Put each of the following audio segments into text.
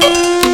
sur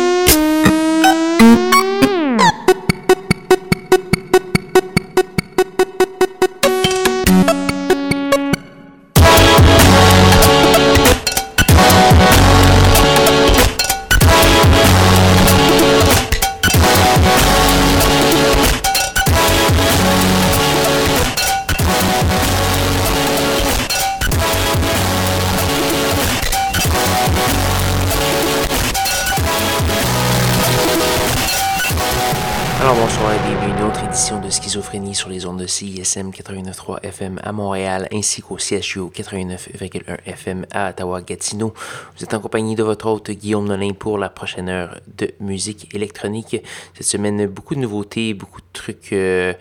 CISM 89.3 FM à Montréal ainsi qu'au CHU 89.1 FM à Ottawa-Gatineau. Vous êtes en compagnie de votre hôte Guillaume Nolin pour la prochaine heure de musique électronique. Cette semaine, beaucoup de nouveautés, beaucoup de trucs, euh,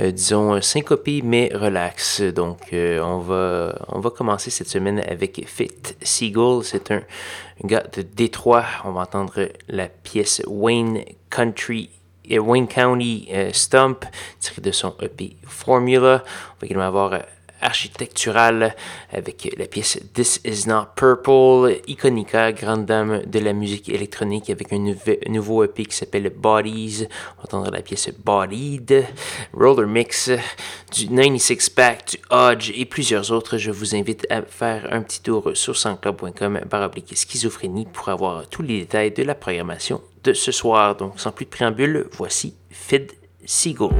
euh, disons, syncopés mais relax. Donc, euh, on, va, on va commencer cette semaine avec Fit Seagull. C'est un gars de Détroit. On va entendre la pièce Wayne Country Wayne County euh, Stump, tiré de son EP Formula. On va également avoir euh, architectural avec la pièce This Is Not Purple, Iconica, grande dame de la musique électronique avec un nouveau EP qui s'appelle Bodies. On va entendre la pièce Bodied, Roller Mix, du 96 Pack, du Hodge et plusieurs autres. Je vous invite à faire un petit tour sur sansclub.com par appliquer schizophrénie pour avoir tous les détails de la programmation de ce soir. Donc, sans plus de préambule, voici Fid Seagull.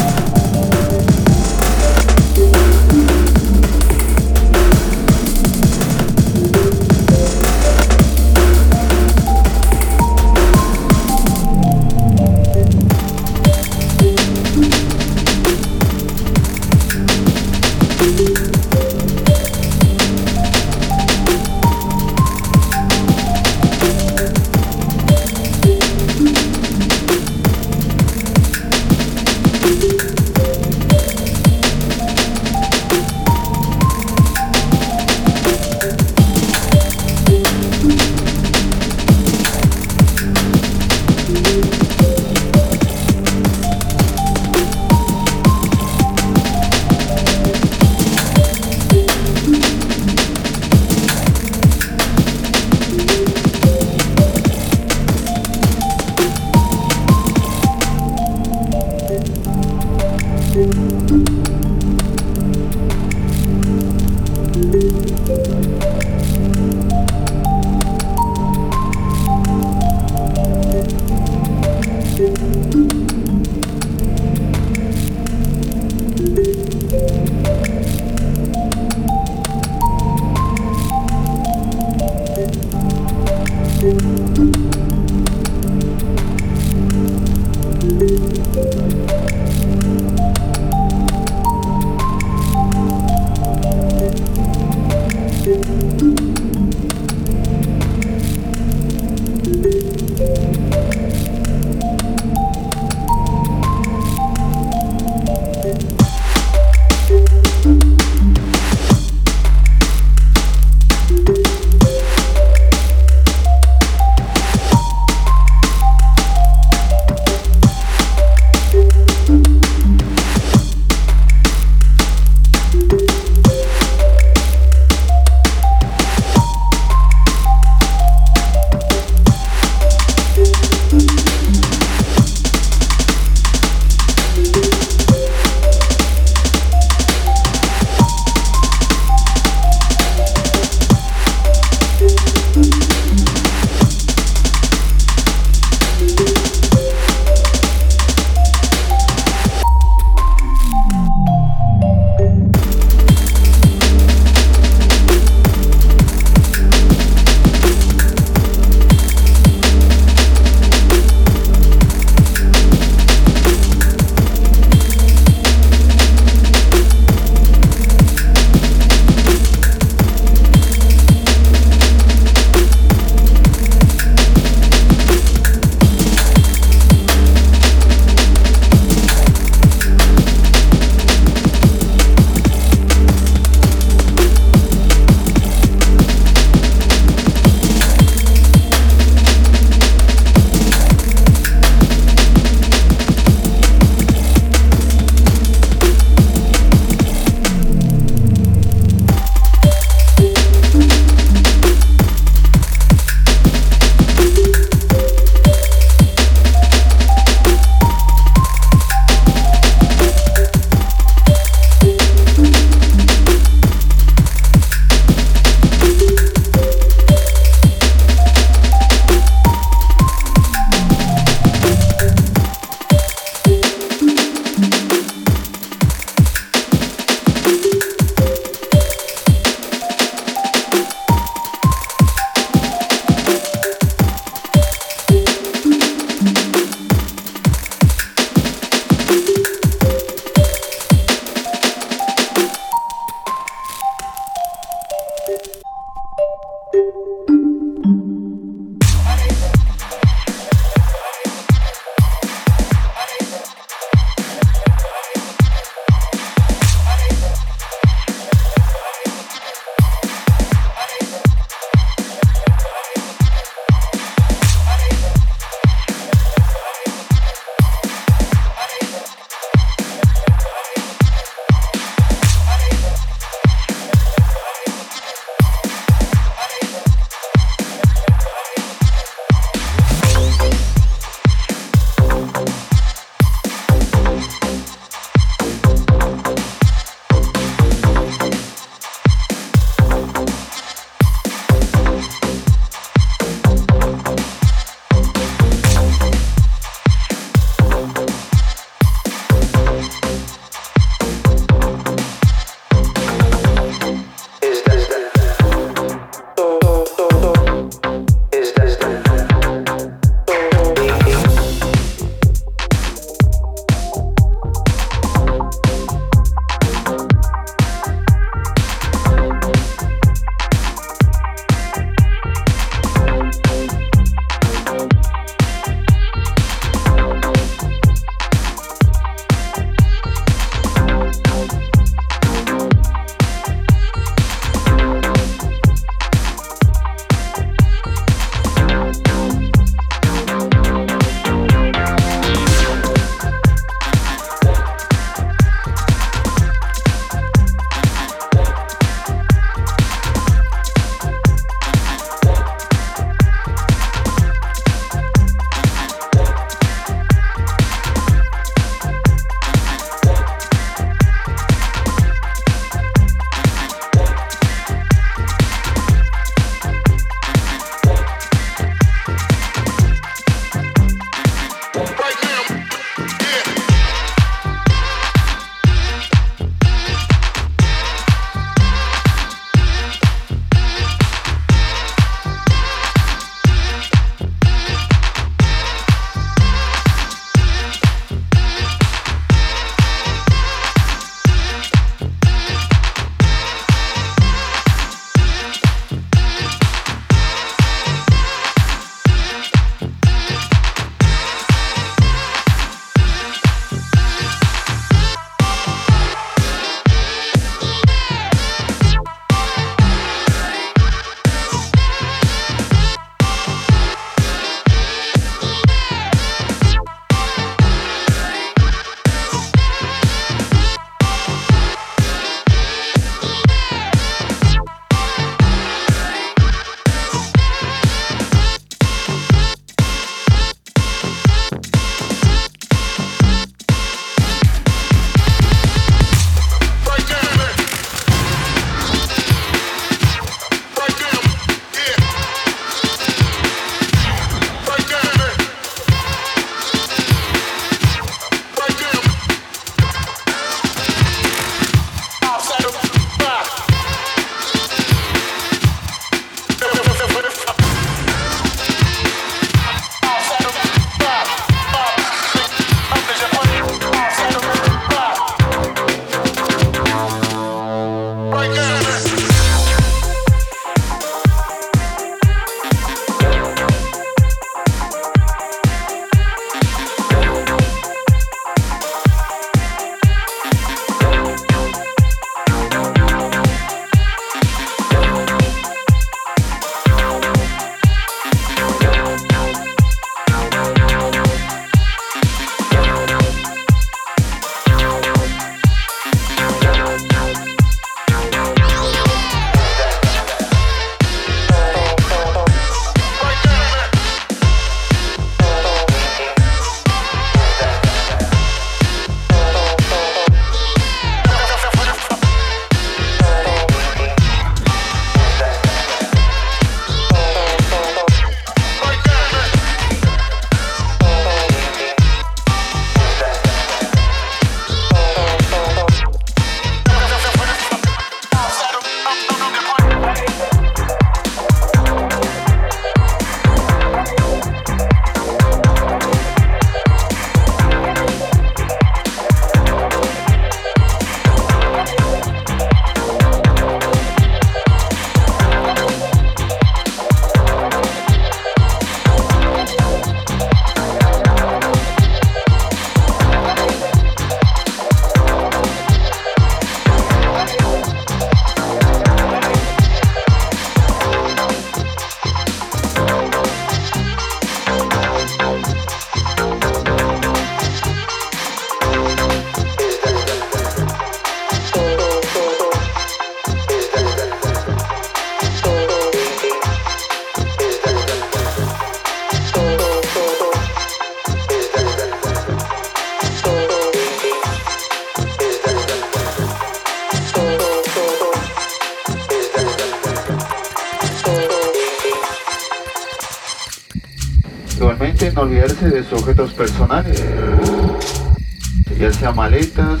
Maletas,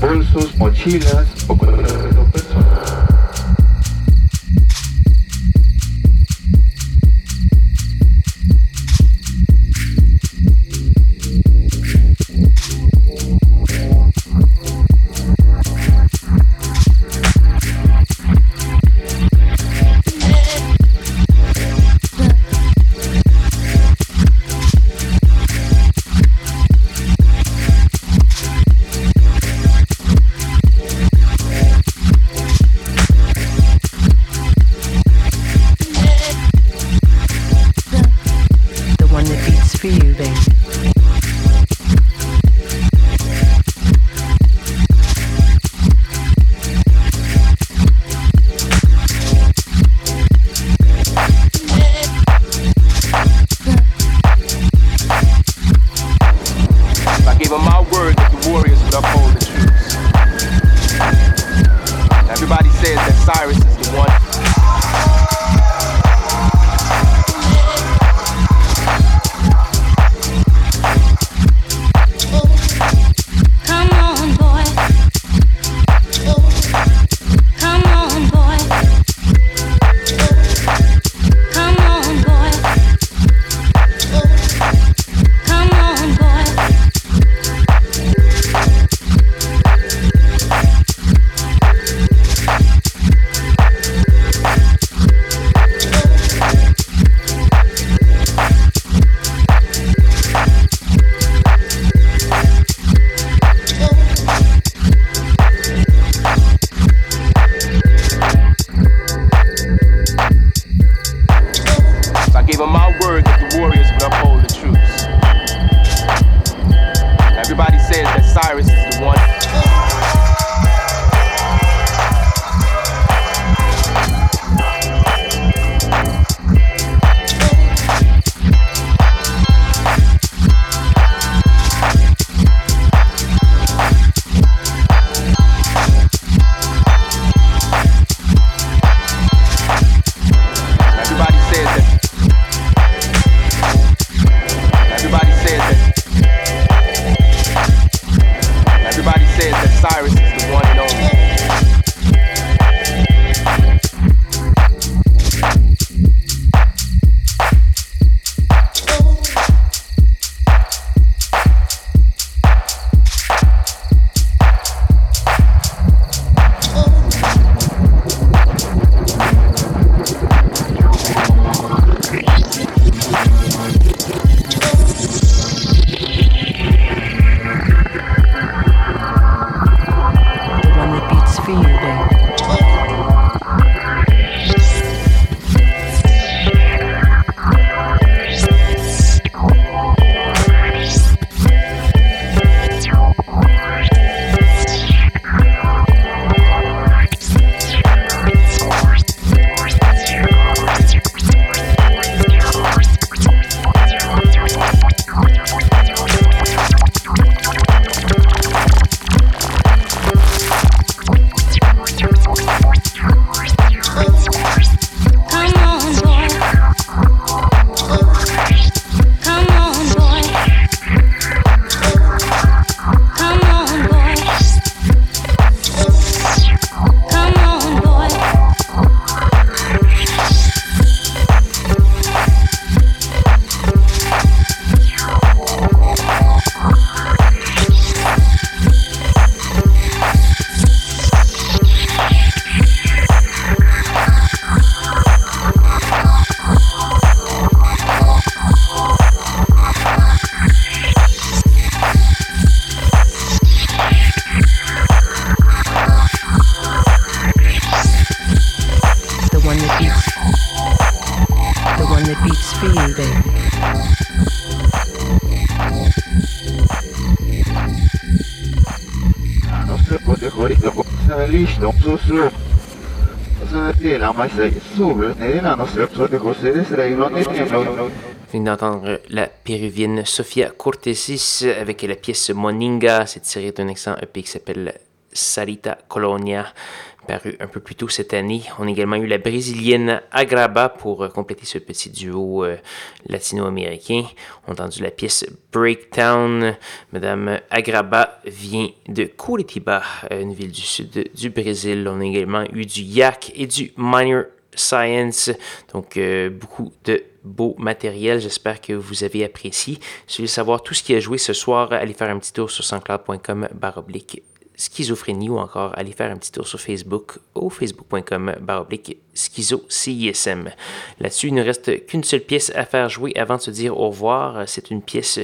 bolsos, mochilas On vient d'entendre la péruvienne Sofia Cortesis avec la pièce Moninga. C'est tiré d'un excellent EP qui s'appelle Sarita Colonia. Paru un peu plus tôt cette année. On a également eu la brésilienne Agraba pour compléter ce petit duo latino-américain. On a entendu la pièce Breakdown. Madame Agraba vient de Curitiba, une ville du sud du Brésil. On a également eu du Yak et du Minor Science. Donc, euh, beaucoup de beau matériel. J'espère que vous avez apprécié. Si vous voulez savoir tout ce qui a joué ce soir, allez faire un petit tour sur sanscloud.com baroblique schizophrénie ou encore allez faire un petit tour sur Facebook au facebook.com baroblique schizo CISM. Là-dessus, il ne reste qu'une seule pièce à faire jouer avant de se dire au revoir. C'est une pièce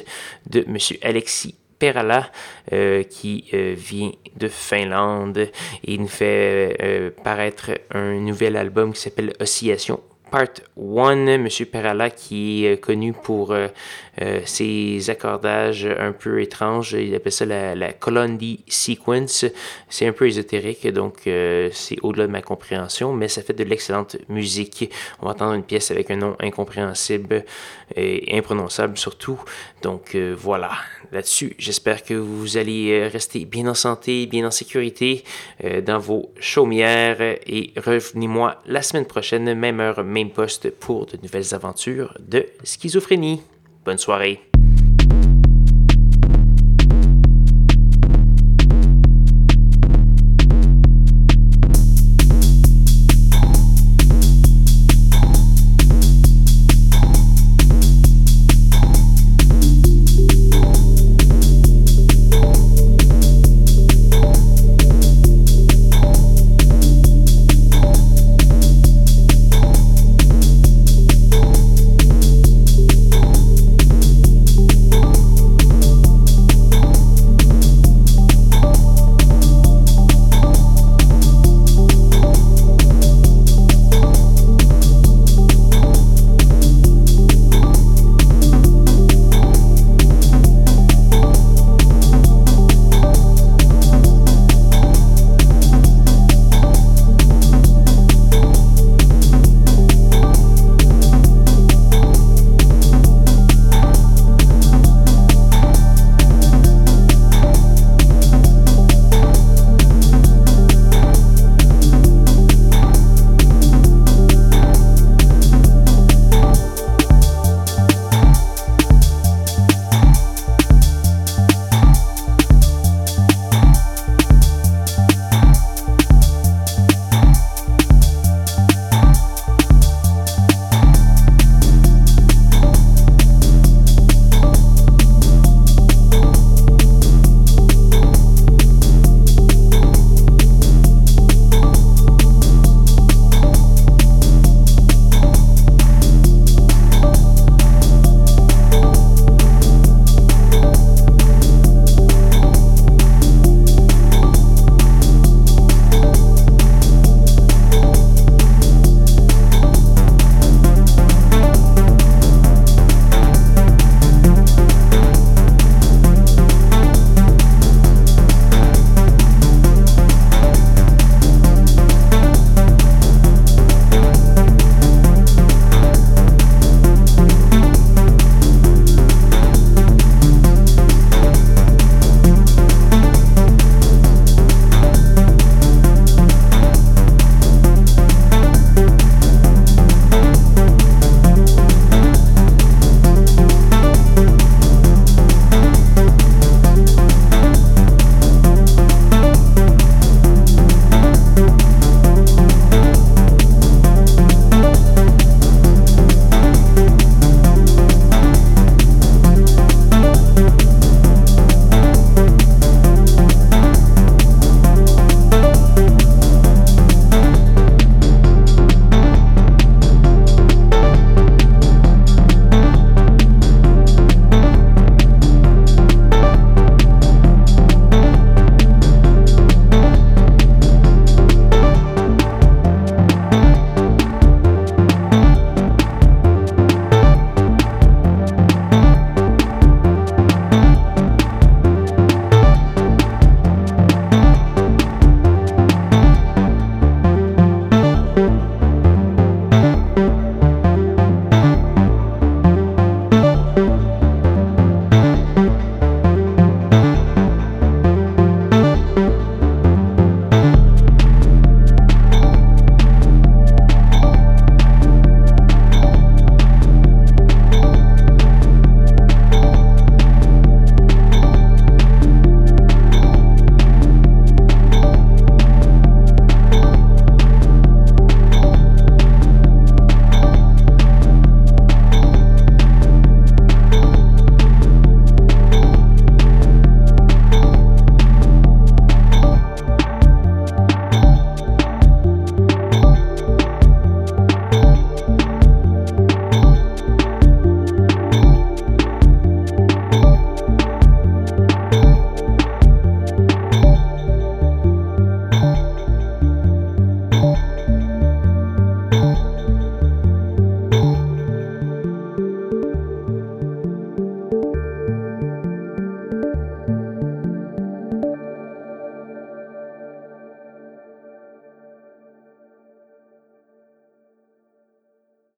de M. Alexis Perala, euh, qui euh, vient de Finlande et il nous fait euh, paraître un nouvel album qui s'appelle Oscillation Part 1, M. Perala, qui est connu pour ses accordages un peu étranges. Il appelle ça la, la Colondi Sequence. C'est un peu ésotérique, donc c'est au-delà de ma compréhension, mais ça fait de l'excellente musique. On va entendre une pièce avec un nom incompréhensible et imprononçable surtout. Donc voilà, là-dessus. J'espère que vous allez euh, rester bien en santé, bien en sécurité euh, dans vos chaumières et revenez-moi la semaine prochaine, même heure, poste pour de nouvelles aventures de schizophrénie. Bonne soirée.